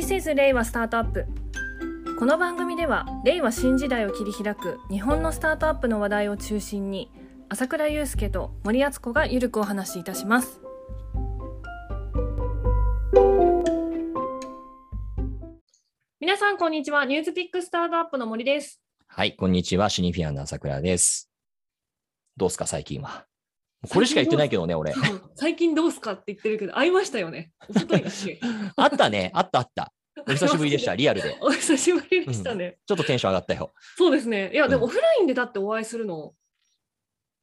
This is 令和スタートアップこの番組では令和新時代を切り開く日本のスタートアップの話題を中心に朝倉祐介と森敦子がゆるくお話しいたします皆さんこんにちはニュースピックスタートアップの森ですはい、こんにちは。シニフィアンの朝倉です。どうすか、最近は？これしか言ってないけどね、俺。最近どうすか？って言ってるけど会いましたよね？おとといだっけ？あったね、あったあった。お久しぶりでした、リアルで。お久しぶりでしたね、ちょっとテンション上がったよ。そうですねいやでもうんオフラインでだってお会いするの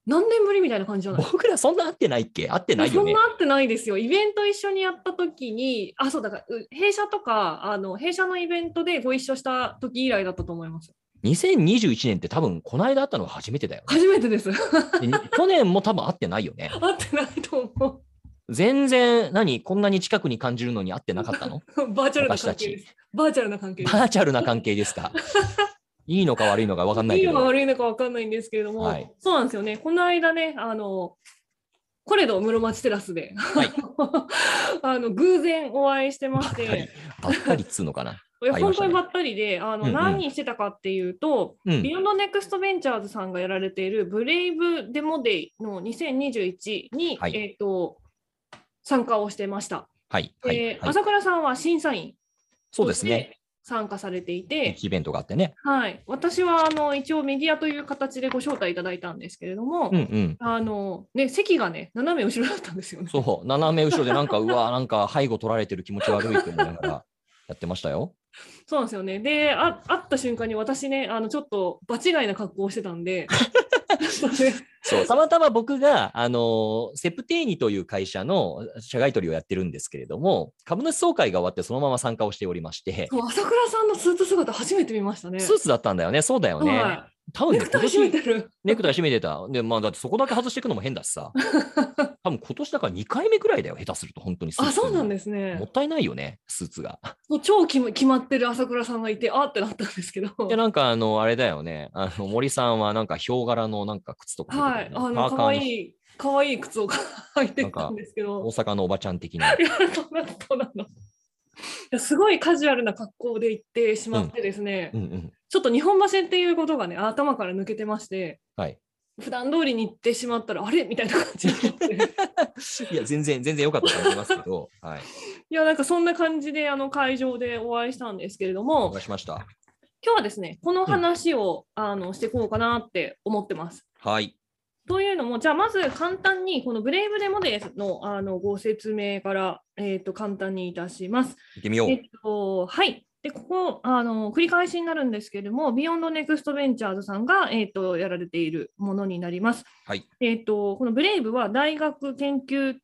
何年ぶりみたいな感じじゃない？僕らそんな会ってないっけ？会ってないよねそんな。会ってないですよ。イベント一緒にやった時に、あ、そうだから、う弊社とか、あの弊社のイベントでご一緒した時以来だったと思います。2021年って多分、この間会ったのが初めてだよね。初めてです。で 去年も多分会ってないよね。会ってないと思全然、何こんなに近くに感じるのに会ってなかったの？う。バーチャルな関係。バーチャルな関係。バーチャルな関係ですか？いいのか悪いのか分かんないいいのか。悪いのか分かんないんですけれども、はいそうなんですよね。この間ね、あの、コレド室町テラスで、はいあの偶然お会いしてまして、、ばったりっつうのかな。本当にばったりで、あのうんうん何してたかっていうと、うん Beyond Next Ventures さんがやられている BRAVE Demo Day の2021に、はいえー、と参加をしてました。はい、はい、ではい。朝倉さんは審査員そうですね。参加されていて、イベントがあってね。はい、私はあの一応メディアという形でご招待いただいたんですけれども、うんうん。あのね、席がね斜め後ろだったんですよね。そう、斜め後ろでなんか、うわ、なんか背後取られてる気持ち悪いって思いながらやってましたよ。そうなんですよね。で、あ会った瞬間に私ね、あのちょっと場違いな格好をしてたんで、そうたまたま僕が、あの、セプテーニという会社の社外取りをやってるんですけれども、株主総会が終わってそのまま参加をしておりまして、朝倉さんのスーツ姿初めて見ましたね。スーツだったんだよね。そうだよね。は多分ね、いネクタイ締めてる。ネクタイ締めてた。で、まあ、だってそこだけ外していくのも変だしさ。多分今年だから2回目くらいだよ、下手すると、本当に。あ、そうなんでですねも。ったいないよね、スーツが。そう超決ま決まってる朝倉さんがいて、あってなったんですけど。で、なんか、あの、あれだよね。あの、森さんはなんか、ヒョウ柄のなんか靴とか履はいあのよねパーカー可愛い可愛い靴を 履いてたんですけど。大阪のおばちゃん的な。いや、そうなの、そうなの。いやすごいカジュアルな格好で行ってしまってですね、うんうん。ちょっと日本橋っていうことがね、頭から抜けてまして、はい。普段通りに行ってしまったら、あれ？みたいな感じ。いや、全然、全然良かったと思いますけど、はい。いや、なんかそんな感じであの会場でお会いしたんですけれどおも、願いしました。今日はですね、この話を、あのしていこうかなって思ってます。はい。というのも、じゃあまず簡単にこの BRAVE Demo Day のあのご説明から、えー、と簡単にいたします。行ってみようえ。っと、はい。で、ここ、あの、繰り返しになるんですけれども、 Beyond Next Ventures さんが、えっと、やられているものになります。はい。えっと、この BRAVE は大学研究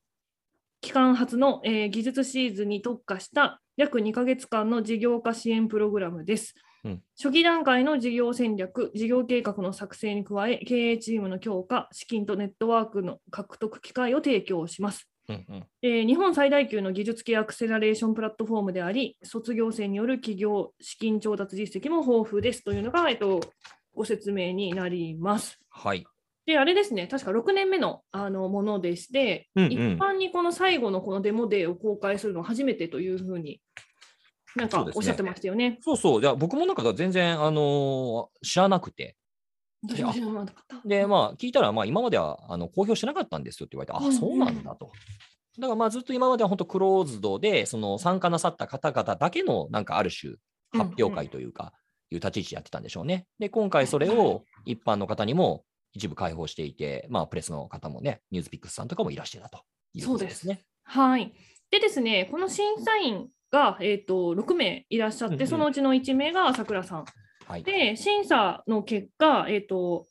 機関発の、えー技術シーズに特化した約2ヶ月間の事業化支援プログラムです。うん初期段階の事業戦略、事業計画の作成に加え、経営チームの強化、資金とネットワークの獲得機会を提供します。うんうん。えー日本最大級の技術系アクセラレーションプラットフォームであり、卒業生による企業資金調達実績も豊富ですというのが、えっと、ご説明になります。はい。で、あれですね、確か6年目のあのものでして、うんうん一般にこの最後のこのデモデーを公開するのは初めてというふうに、なんかおっしゃってましたよね。そうそう。いや、僕もなんか全然、あのー知らなくて。で、まあ、聞いたら、まあ、今まではあの公表してなかったんですよって言われて、あ、うんうんそうなんだと。だから、まあ、ずっと今までは本当クローズドで、その参加なさった方々だけの、なんかある種、発表会というか、いう立ち位置でやってたんでしょうね。で、今回それを一般の方にも一部開放していて、まあ、プレスの方もね、ニュースピックスさんとかもいらしてたということですね。はい。でですね、この審査員が、えっと6名いらっしゃって、そのうちの1名が朝倉さん。はい。で、審査の結果、えっ、と、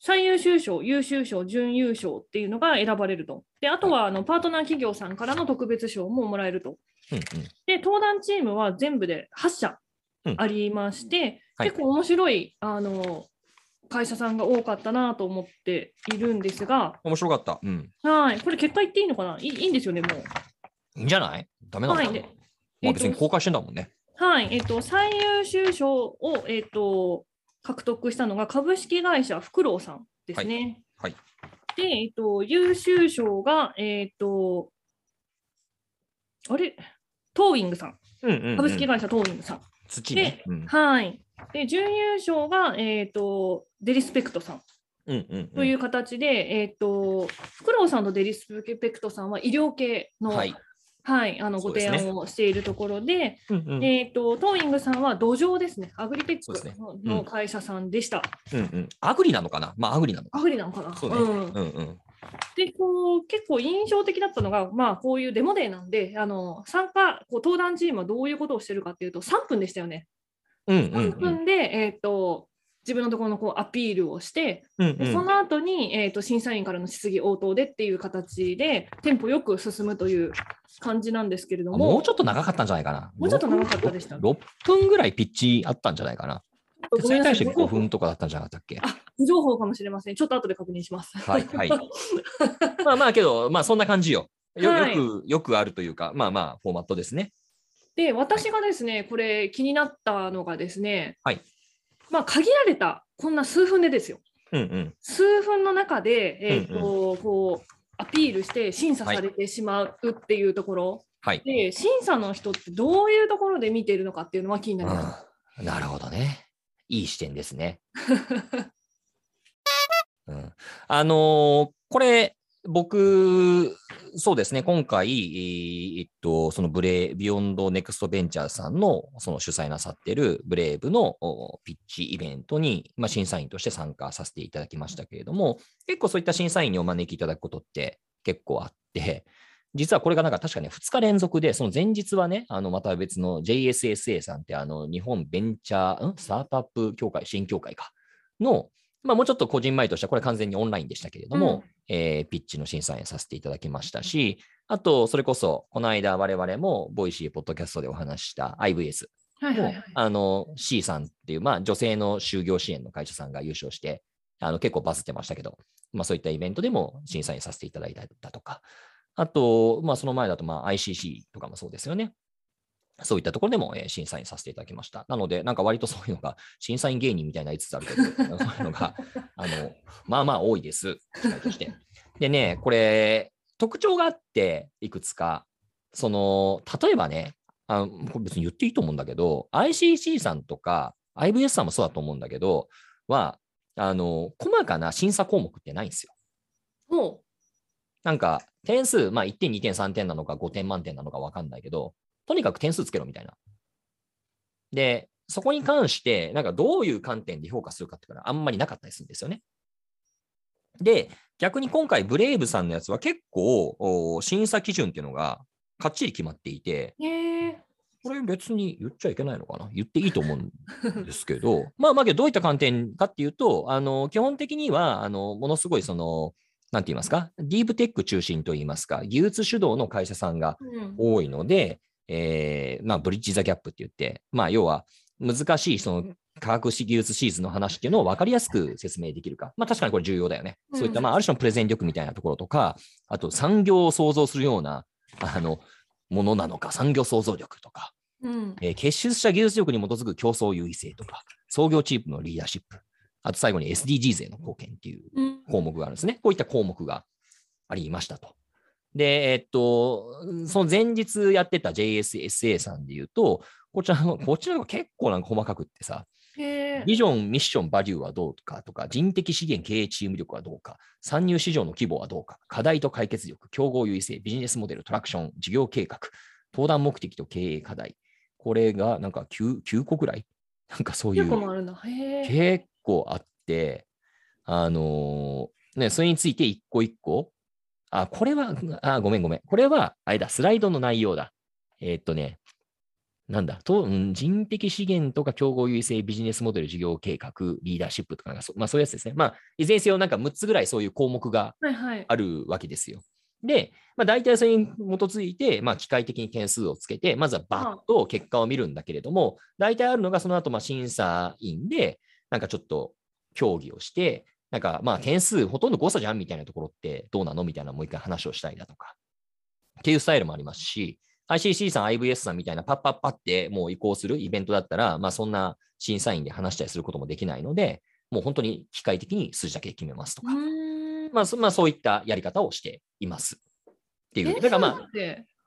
最優秀賞、優秀賞、準優勝っていうのが選ばれると。で、あとはあのパートナー企業さんからの特別賞ももらえると。うんうん。で、登壇チームは全部で8社うんありまして、はい結構面白いあの会社さんが多かったなと思っているんですが、面白かった。うん。はい、これ結果言っていいのかな？いいいいんですよね、もう。いいんじゃない？ダメなのかな、はいでまあ別に公開してんだもんね。はい、えっ、と、最優秀賞を、えっ、と、獲得したのが株式会社フクロウさんですね。はい。で、えっ、と、優秀賞が、えっ、と、あれ？トーウィングさん。うんうんうん株式会社トーイングさん。土ね。うんはい。で、準優勝が、えっ、と、デリスペクトさんうんうんうんという形で、えっ、と、フクロウさんとデリスペクトさんは医療系の、ははいい、あのご提案をしているところで、うんうん。えっ、と、トーイングさんは土壌ですね、アグリテックの,、うん。の会社さんでした。うんうん。アグリなのかな？まあアグリなのか。ア。グリなのかな？そうね。ん。うんうん。でこう結構印象的だったのが、まあ、こういうデモデーなんであの参加こう登壇チームはどういうことをしてるかっていうと3分でしたよね。うんうん3分で、えー、と自分のところのこうアピールをして、うんうんでその後に、えー、と審査員からの質疑応答でっていう形でテンポよく進むという感じなんですけれどももうちょっと長かったんじゃないかな。もうちょっと長かったでした6分ぐらいピッチあったんじゃないかな。それに対して5分とかだったんじゃなかったっけ？あ不情報かもしれません。ちょっと後で確認します。はいはい。まあまあけど、まあそんな感じよ。よはいよく、よくあるというか、まあまあフォーマットですね。で、私がですね、これ気になったのがですね、はいまあ、限られた、こんな数分でですよ。うんうん。数分の中で、えーとうんこうアピールして審査されてしまうっていうところ、はい。で審査の人ってどういうところで見ているのかっていうのは気になります。うんなるほどね。いい視点ですね。うん、あのーこれ、僕、そうですね、今回、えっと、そのブレイビヨンドネクストベンチャーさんのその主催なさってるブレイブのピッチイベントに、まあ、審査員として参加させていただきましたけれども、結構そういった審査員にお招きいただくことって結構あって、実はこれがなんか確かね、2日連続で、その前日はね、あのまた別の JSSA さんって、あの日本ベンチャー、ん？スタートアップ協会、新協会か、の、まあもうちょっとこじんまりとしては、これ完全にオンラインでしたけれども、えーピッチの審査員させていただきましたし、あと、それこそ、この間我々も、ボイシーポッドキャストでお話しした IVS も、はいはいはい。あの、C さんっていう、まあ女性の就業支援の会社さんが優勝して、あの結構バズってましたけど、まあそういったイベントでも審査員させていただいたとか、あと、まあその前だと、まあ ICC とかもそうですよね。そういったところでも、えー審査員させていただきました。なので、なんか割とそういうのが、審査員芸人みたいになりつつあるけど、そういうのが、あの、まあまあ多いです、機会として。でね、これ、特徴があって、いくつか、その、例えばね、あのこれ別に言っていいと思うんだけど、ICC さんとか IBS さんもそうだと思うんだけど、は、あの、細かな審査項目ってないんですよ。ほなんか、点数、まあ1点、2点、3点なのか5点満点なのか分かんないけど、とにかく点数つけろみたいな。で、そこに関して、なんかどういう観点で評価するかっていうのはあんまりなかったりするんですよね。で、逆に今回、ブレイブさんのやつは結構、お審査基準っていうのがかっちり決まっていて。これ別に言っちゃいけないのかな？言っていいと思うんですけど、まあまあけどどういった観点かっていうと、あの、基本的には、あの、ものすごいその、なんて言いますか、ディープテック中心といいますか、技術主導の会社さんがうん多いので、えーまあ、ブリッジ・ザ・ギャップって言って、まあ、要は難しいその科学史技術シーズンの話っていうのを分かりやすく説明できるか。まあ、確かにこれ重要だよね。うんそういった、まあ、ある種のプレゼン力みたいなところとか、あと産業を創造するような、あの、ものなのか、産業創造力とか、うん。えー結出した技術力に基づく競争優位性とか、創業チームのリーダーシップ、あと最後に SDGs への貢献っていううん項目があるんですね。こういった項目がありましたと。で、えっと、その前日やってた JSSA さんで言うと、こちらの、こちらが結構なんか細かくってさ。ビジョン、ミッション、バリューはどうかとか、人的資源経営チーム力はどうか、参入市場の規模はどうか、課題と解決力、競合優位性、ビジネスモデル、トラクション、事業計画、登壇目的と経営課題。これがなんか 9, 9個ぐらい？なんかそういう。結構あって、あのーね、それについて一個一個、あ、これは、あ、ごめんごめん。これは、あれだ、スライドの内容だ。えーっとね、なんだ、とうん人的資源とか競合優位性、ビジネスモデル、事業計画、リーダーシップとかなんかそ、まあそういうやつですね。まあ、いずれにせよなんか6つぐらいそういう項目がはいはい。あるわけですよ。で、まあ、大体それに基づいて、まあ、機械的に点数をつけて、まずはバッと結果を見るんだけれども、大体あるのがその後、まあ、審査員で、なんかちょっと協議をして、なんかまあ点数ほとんど誤差じゃんみたいなところってどうなのみたいなもう一回話をしたりだとか、っていうスタイルもありますし、ICC さん、IVS さんみたいなパッパッパってもう移行するイベントだったら、まあそんな審査員で話したりすることもできないので、もう本当に機械的に数字だけで決めますとうか。まあそまあそういったやり方をしています。っていう。だからまあ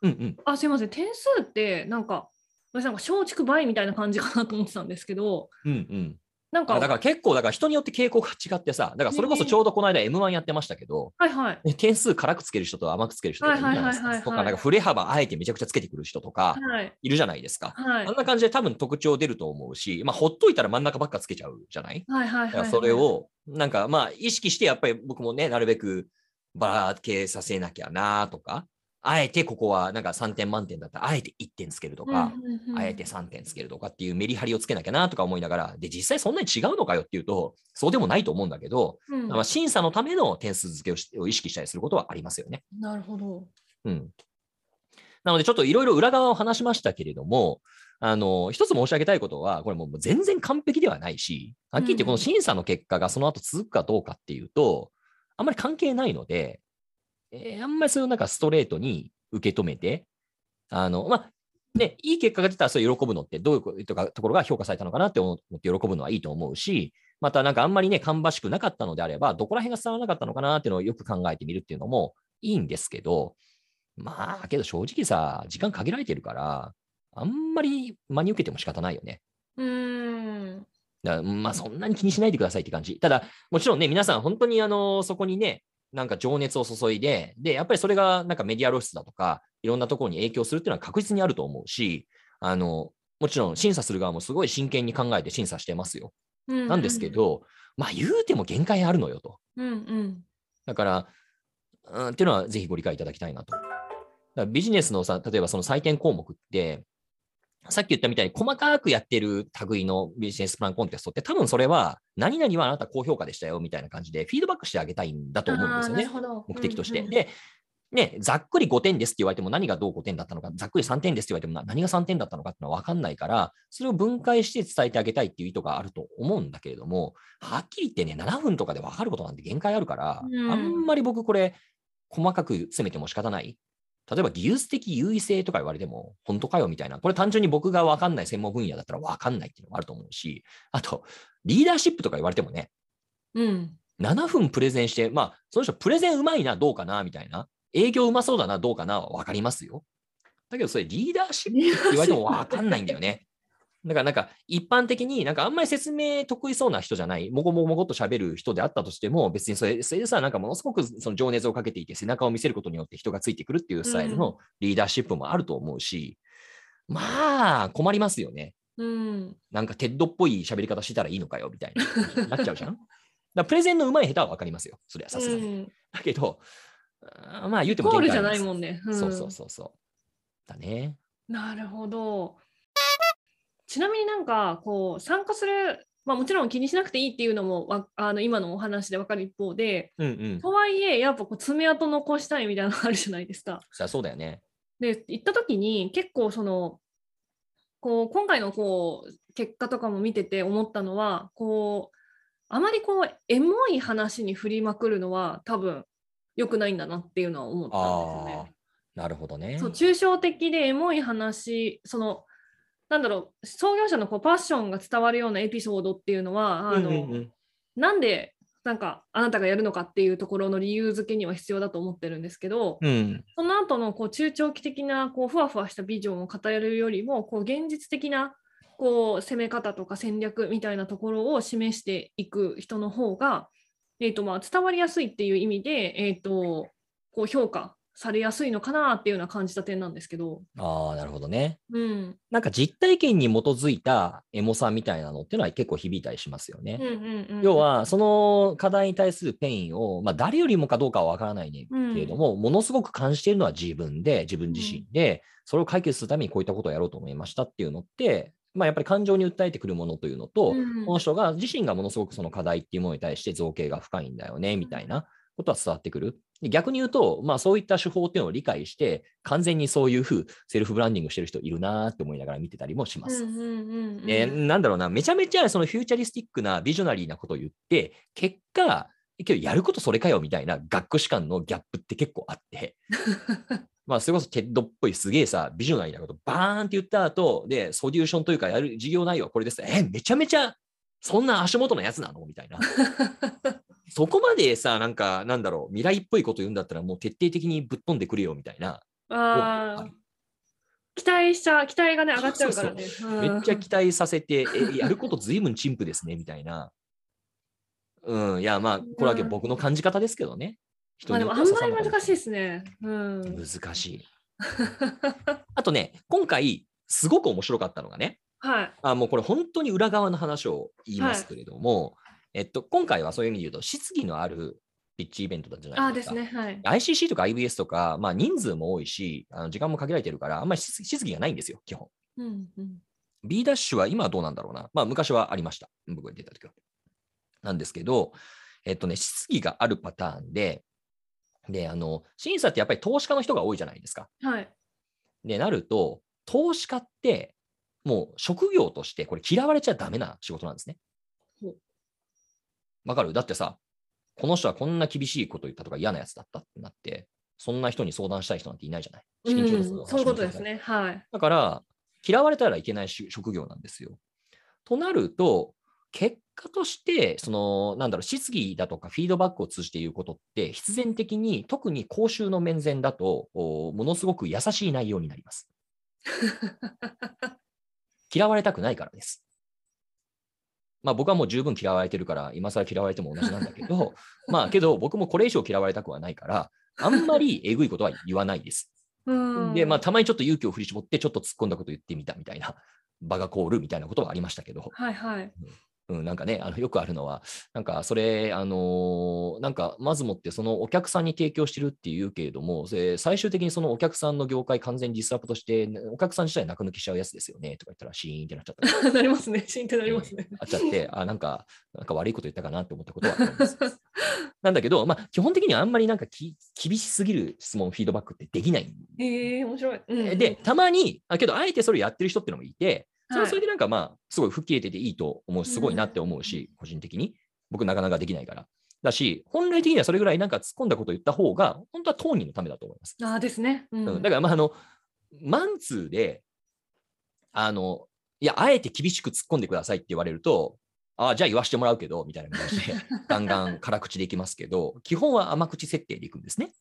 うんうん。あ、すいません。点数って、なんか、私なんか松竹梅みたいな感じかなと思ってたんですけど、うんうん。なんか、あだから結構、だから人によって傾向が違ってさ、だからそれこそちょうどこの間 M1 やってましたけど、はいはい。ね点数辛くつける人と甘くつける人とかいるじゃなんか振れ幅あえてめちゃくちゃつけてくる人とかはい。いるじゃないですか。はいあん。な感じで多分特徴出ると思うし、まあ、ほっといたら真ん中ばっかつけちゃうじゃないはいはいはい。だからそれ、を、なんかまあ、意識してやっぱり僕もね、なるべくばらけさせなきゃなとか、あえてここはなんか3点満点だったら、あえて1点つけるとか、あえて3点つけるとかっていうメリハリをつけなきゃなとか思いながら、で、実際そんなに違うのかよっていうと、そうでもないと思うんだけど、うんまあ、審査のための点数付けを意識したりすることはありますよね。なるほど。うん。なので、ちょっといろいろ裏側を話しましたけれども、あの、一つ申し上げたいことは、これもう全然完璧ではないし、はっきり言ってこの審査の結果がその後続くかどうかっていうと、あんまり関係ないので、えーあんまりそれをなんかストレートに受け止めて、あの、まあ、ね、いい結果が出たらそれ喜ぶのってどういうことかところが評価されたのかなって思って喜ぶのはいいと思うし、またなんかあんまりね、芳しくなかったのであれば、どこら辺が伝わらなかったのかなっていうのをよく考えてみるっていうのもいいんですけど、まあ、けど正直さ、時間限られてるから、あんまり真に受けても仕方ないよね。うーん。だまあ、そんなに気にしないでくださいって感じ。ただ、もちろんね、皆さん本当にあの、そこにね、なんか情熱を注いで、で、やっぱりそれがなんかメディア露出だとか、いろんなところに影響するっていうのは確実にあると思うし、あの、もちろん審査する側もすごい真剣に考えて審査してますよ。なんですけど、まあ言うても限界あるのよと。うんうん。だから、うん、っていうのはぜひご理解いただきたいなと。だからビジネスのさ、例えばその採点項目って、さっき言ったみたいに細かくやってる類のビジネスプランコンテストって多分それは何々はあなた高評価でしたよみたいな感じでフィードバックしてあげたいんだと思うんですよね。目的として。うんうんで、ね、ざっくり5点ですって言われても何がどう5点だったのか、ざっくり3点ですって言われてもな何が3点だったのかっていうのは分かんないから、それを分解して伝えてあげたいっていう意図があると思うんだけれども、はっきり言ってね、7分とかで分かることなんて限界あるから、うんあんまり僕これ、細かく詰めても仕方ない。例えば技術的優位性とか言われても、本当かよみたいな。これ単純に僕が分かんない専門分野だったら分かんないっていうのもあると思うし、あと、リーダーシップとか言われてもね、うん。7分プレゼンして、まあ、その人プレゼンうまいな、どうかな、みたいな。営業うまそうだな、どうかな、わかりますよ。だけど、それリーダーシップって言われてもわかんないんだよね。だから、なんか、一般的になんかあんまり説明得意そうな人じゃない、もごもごもごっと喋る人であったとしても、別にそれそれでさ、なんかものすごくその情熱をかけていて、背中を見せることによって人がついてくるっていうスタイルのリーダーシップもあると思うし、まあ、困りますよね。うん。なんか TEDっぽい喋り方してたらいいのかよ、みたいな。なっちゃうじゃん。だプレゼンの上手い下手は分かりますよ。それはさすがに。うんだけど、まあ言うてもゴールじゃないもんね。んそうそうそうそう。だね。なるほど。ちなみになんかこう参加する、まあ、もちろん気にしなくていいっていうのもわあの今のお話で分かる一方でうんうん。とはいえやっぱこう爪痕残したいみたいなのがあるじゃないですか。そうだよね。で行った時に結構そのこう今回のこう結果とかも見てて思ったのはこうあまりこうエモい話に振りまくるのは多分良くないんだなっていうのは思ったんですよね。ー、なるほどね。そう抽象的でエモい話そのなんだろう創業者のこうパッションが伝わるようなエピソードっていうのはあの、うんうんうんなんでなんかあなたがやるのかっていうところの理由付けには必要だと思ってるんですけど、うん。その後のこう中長期的なこうふわふわしたビジョンを語れるよりもこう現実的なこう攻め方とか戦略みたいなところを示していく人の方が、えーとまあ、伝わりやすいっていう意味で、えー、とこう評価されやすいのかなっていうような感じた点なんですけど。ああ、なるほどね。うんなんか実体験に基づいたエモさみたいなのっていうのは結構響いたりしますよね。うんうんうん、要は、その課題に対するペインを、まあ、誰よりもかどうかは分からないねけれども、ものすごく感じているのは自分で、自分自身で、それを解決するためにこういったことをやろうと思いましたっていうのって、まあ、やっぱり感情に訴えてくるものというのと、うんこの人が自身がものすごくその課題っていうものに対して造詣が深いんだよね、みたいなことは伝わってくる。で逆に言うと、まあそういった手法っていうのを理解して、完全にそういうふうセルフブランディングしてる人いるなーって思いながら見てたりもします。うんうんうんうんでなんだろうな、めちゃめちゃそのフューチャリスティックなビジョナリーなことを言って、結果、けどやることそれかよみたいなガクッと感のギャップって結構あって、まあそれこそ TEDっぽいすげえさ、ビジョナリーなことバーンって言った後、で、ソリューションというかやる事業内容はこれです。え、めちゃめちゃそんな足元のやつなの？みたいな。そこまでさ、なんか、なんだろう、未来っぽいこと言うんだったらもう徹底的にぶっ飛んでくれよみたいな。あーだ期待しちゃう、期待がね、上がっちゃうからね。めっちゃ期待させて、え、やることずいぶん陳腐ですね、みたいな。うん、いや、まあ、これは僕の感じ方ですけどね。人まあでも、あんまり難しいで刺すね。うん。難しい。あとね、今回、すごく面白かったのがね、はい。あもうこれ本当に裏側の話を言いますけれども、えっと、今回はそういう意味で言うと、質疑のあるピッチイベントだったじゃあないでか。あですすね。はい。ICC とか IBS とか、まあ、人数も多いし、あの時間も限られてるから、あんまり質質疑がないんですよ、基本。うんうん。B ダッシュは今はどうなんだろうな。まあ、昔はありました。僕が出た時は。なんですけど、えっとね、質疑があるパターンで、で、あの、審査ってやっぱり投資家の人が多いじゃないですか。はい。で、なると、投資家って、もう職業としてこれ嫌われちゃダメな仕事なんですね。わかる？だってさ、この人はこんな厳しいこと言ったとか嫌なやつだったってなって、そんな人に相談したい人なんていないじゃない？うん、そういうことですね。はい。だから、嫌われたらいけないし職業なんですよ。となると、結果として、その、なんだろう、質疑だとかフィードバックを通じて言うことって、必然的に、特に公衆の面前だと、おものすごく優しい内容になります。嫌われたくないからです。まあ僕はもう十分嫌われてるから、今更嫌われても同じなんだけど、まあけど僕もこれ以上嫌われたくはないから、あんまりえぐいことは言わないです。うん。で、まあ、たまにちょっと勇気を振り絞って、ちょっと突っ込んだこと言ってみたみたいな、場が凍るみたいなことはありましたけど、はいはい。うん、なんかね、あのよくあるのは、なんかそれ、あのーなんかまずもって、そのお客さんに提供してるっていうけれども、で最終的にそのお客さんの業界完全にディスラプトして、お客さん自体中抜きしちゃうやつですよねとか言ったら、シーンってなっちゃったり なりますね。シーンってなりますね。あっちゃって、あ、なんか、なんか悪いこと言ったかなって思ったことはあります。なんだけど、まあ、基本的にはあんまりなんかき厳しすぎる質問、フィードバックってできないへえ面白い。うんで、たまに、あけど、あえてそれやってる人ってのもいて、それははいそれでなんかまあ、すごい吹っ切れてていいと思うし、すごいなって思うし、個人的に。僕なかなかできないから。だし、本来的にはそれぐらいなんか突っ込んだことを言った方が、本当は当人のためだと思います。ああですね。ううんだからまあ、あの、マンツーで、あの、いや、あえて厳しく突っ込んでくださいって言われると、ああ、じゃあ言わしてもらうけど、みたいな感じで、ガンガン辛口でいきますけど、基本は甘口設定でいくんですね。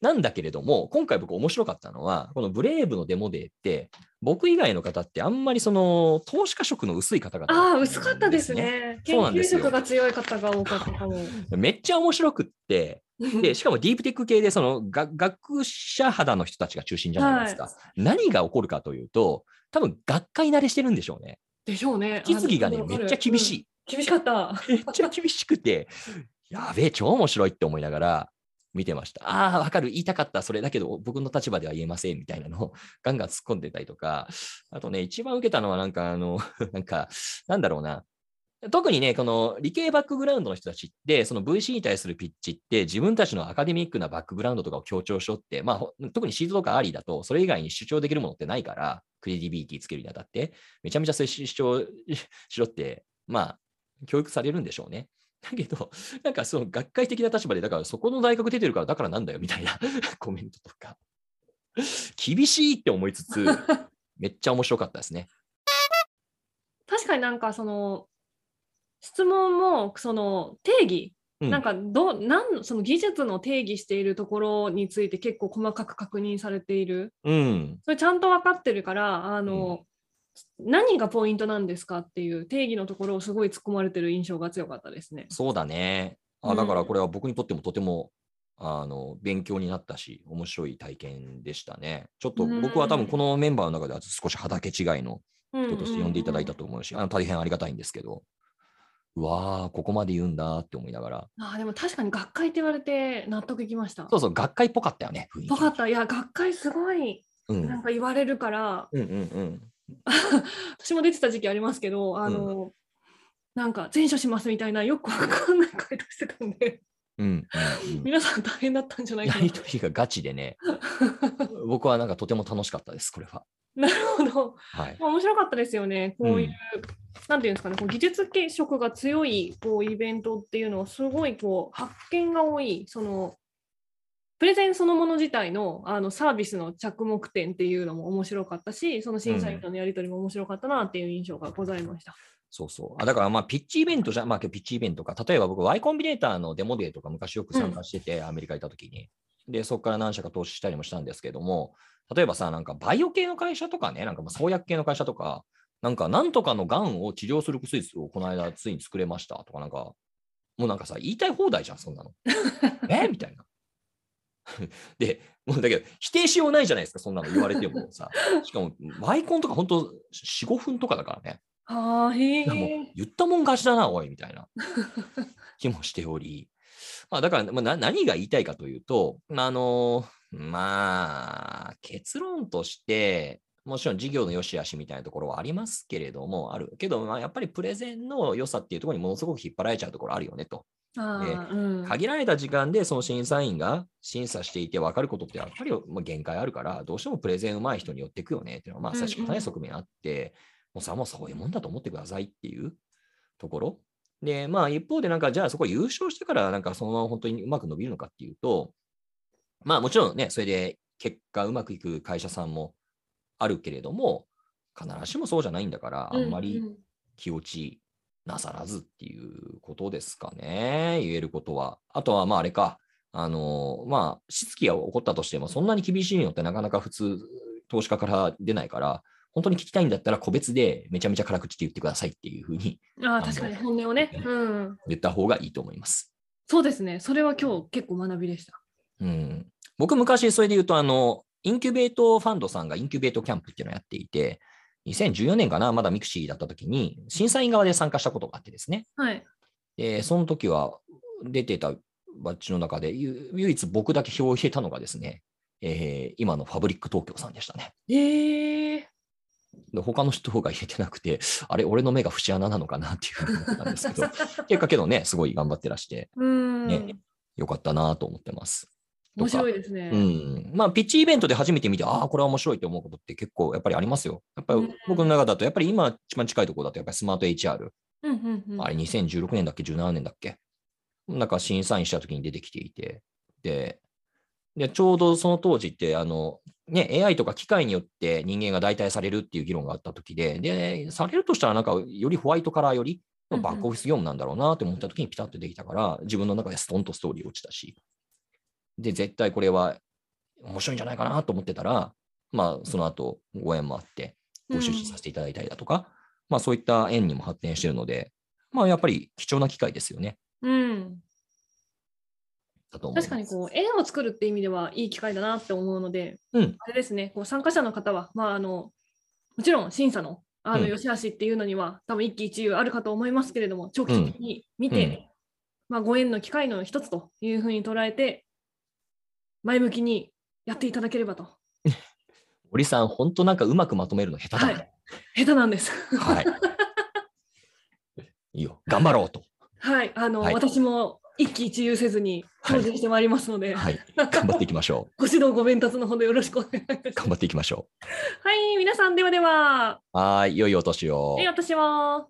なんだけれども、今回僕面白かったのは、このブレイブのデモデーって、僕以外の方ってあんまりその投資家色の薄い方々ああ薄かったです。ね。研究色が強い方が多かったかも。めっちゃ面白くって、で、しかもディープテック系でそのが学者肌の人たちが中心じゃないですか。何が起こるかというと、多分学会慣れしてるんでしょうね。でしょうね。引き継ぎがね、めっちゃ厳しい。い。厳しかった。めっちゃ厳しくて、やべえ、超面白いって思いながら見てました。ああ、わかる、言いたかった、それだけど、僕の立場では言えませんみたいなのを ガンガン突っ込んでたりとか、あとね、一番受けたのは、なんか、あの、なんか、なんだろうな。特にね、この理系バックグラウンドの人たちって、その VC に対するピッチって、自分たちのアカデミックなバックグラウンドとかを強調しよって、まあ、特にシードとかアリーだと、それ以外に主張できるものってないから、クレディビティつけるにあたって、めちゃめちゃそれ主張 しろって、まあ、教育されるんでしょうね。だけど、なんかその学会的な立場で、だからそこの大学出てるからだからなんだよみたいな コメントとか、厳しいって思いつつ、めっちゃ面白かったですね。確かになんかその質問もその定義、うん。なんかどうなんその技術の定義しているところについて結構細かく確認されている。うん。それちゃんと分かってるからあの、何がポイントなんですかっていう定義のところをすごい突っ込まれてる印象が強かったですね。そうだね。うんあだからこれは僕にとってもとても、あの勉強になったし、面白い体験でしたね。ちょっと僕は多分このメンバーの中では少し畑違いの人として呼んでいただいたと思うし、あの大変ありがたいんですけど、うわー、ここまで言うんだって思いながら、あーでも確かに学会って言われて納得いきました。そうそう、学会っぽかったよね、ぽかった。いや学会すごいうんなんか言われるから、うんうんうん。私も出てた時期ありますけど、あの、なんか前処しますみたいなよくわかんない回答してたんで、うんうんうん、皆さん大変だったんじゃないかなやり。とりがガチでね、僕はなんかとても楽しかったです、これは。なるほど。はい。まあ面白かったですよね。こういう、うんなんていうんですかね、こう技術系色が強いこうイベントっていうのはすごいこう発見が多い、そのプレゼンそのもの自体のあのサービスの着目点っていうのも面白かったし、その審査員とのやり取りも面白かったなっていう印象がございました。そうそう。あだからまあ、ピッチイベントじゃ、まあ、ピッチイベントか、例えば僕、Y コンビネーターのデモデーとか昔よく参加してて、アメリカ行った時に。で、そこから何社か投資したりもしたんですけども、例えばさ、なんかバイオ系の会社とかね、なんかまあ創薬系の会社とか、なんかなんとかのがんを治療する薬をこの間ついに作れましたとか、なんか、もうなんかさ、言いたい放題じゃん、そんなの。え？みたいな。で、もうだけど、否定しようないじゃないですか、そんなの言われてもさ。しかも、マイコンとか本当4、5分とかだからね。は。言ったもん勝ちだな、おい、みたいな 気もしており。まあ、だから、まあ、な何が言いたいかというと、まああの、まあ、結論として、もちろん事業の良し悪しみたいなところはありますけれども、あるけど、まあ、やっぱりプレゼンの良さっていうところにものすごく引っ張られちゃうところあるよねと。うん。限られた時間でその審査員が審査していて分かることってやっぱりまあ限界あるから、どうしてもプレゼン上手い人に寄っていくよねっていうのは、まあ、うんうん確かに側面あって、もうさ、もうそういうもんだと思ってくださいっていうところ。で、まあ一方でなんか、じゃあそこ優勝してからなんかそのまま本当にうまく伸びるのかっていうと、まあもちろんね、それで結果うまくいく会社さんもあるけれども、必ずしもそうじゃないんだから、あんまり気落ちなさらずっていうことですかね、言えることは。あとは、まああれか、あの、まあ、失期が起こったとしても、そんなに厳しいのってなかなか普通、投資家から出ないから、本当に聞きたいんだったら個別でめちゃめちゃ辛口って言ってくださいっていうふうにああ、確かに本音をね。うん。言った方がいいと思います。そうですね。それは今日結構学びでした。うん、僕、昔、それで言うと、あの、インキュベートファンドさんがインキュベートキャンプっていうのをやっていて、2014年かな、まだミクシーだった時に、審査員側で参加したことがあってですね。はい。で、その時は出てたバッチの中で、ゆ唯一僕だけ票を入れたのがですね、えー今のファブリック東京さんでしたね。ええで他の人が入れてなくて、あれ、俺の目が節穴なのかなっていうふうに思ってたんですけど、結果けどね、すごい頑張ってらして、うん。ねよかったなと思ってます。と、面白いですね。うん。まあ、ピッチイベントで初めて見て、ああ、これは面白いって思うことって結構やっぱりありますよ。やっぱりうん僕の中だと、やっぱり今一番近いところだと、やっぱりスマート HR。うんうんうん。あれ2016年だっけ、17年だっけ？なんか審査員した時に出てきていて、で、でちょうどその当時って、あの、ね、AI とか機械によって人間が代替されるっていう議論があった時で、で、されるとしたらなんかよりホワイトカラーよりのバックオフィス業務なんだろうなって思った時にピタッとできたから、自分の中でストンとストーリー落ちたし、で、絶対これは面白いんじゃないかなと思ってたら、まあ、その後ご縁もあって、ご出資させていただいたりだとか、まあそういった縁にも発展しているので、まあやっぱり貴重な機会ですよね。うん。確かにこう絵を作るって意味ではいい機会だなって思うので、うん。あれですね、こう参加者の方は、まあ、あのもちろん審査のあのうん。良し悪しっていうのには、多分一喜一憂あるかと思いますけれども、長期的に見て、うん。まあ、ご縁の機会の一つというふうに捉えて、前向きにやっていただければと。森さん、本当なんかうまくまとめるの下手だはね。い、下手なんです。はい。いいよ。頑張ろうと。はい、あの、はい私も一喜一憂せずに精進してまいりますので、はい。頑張っていきましょ ご指導ご鞭達のほどよろしくお願いしう。ます。頑張っていきましょはい、皆さんではでは、う。はーい。良いお年を。え私は。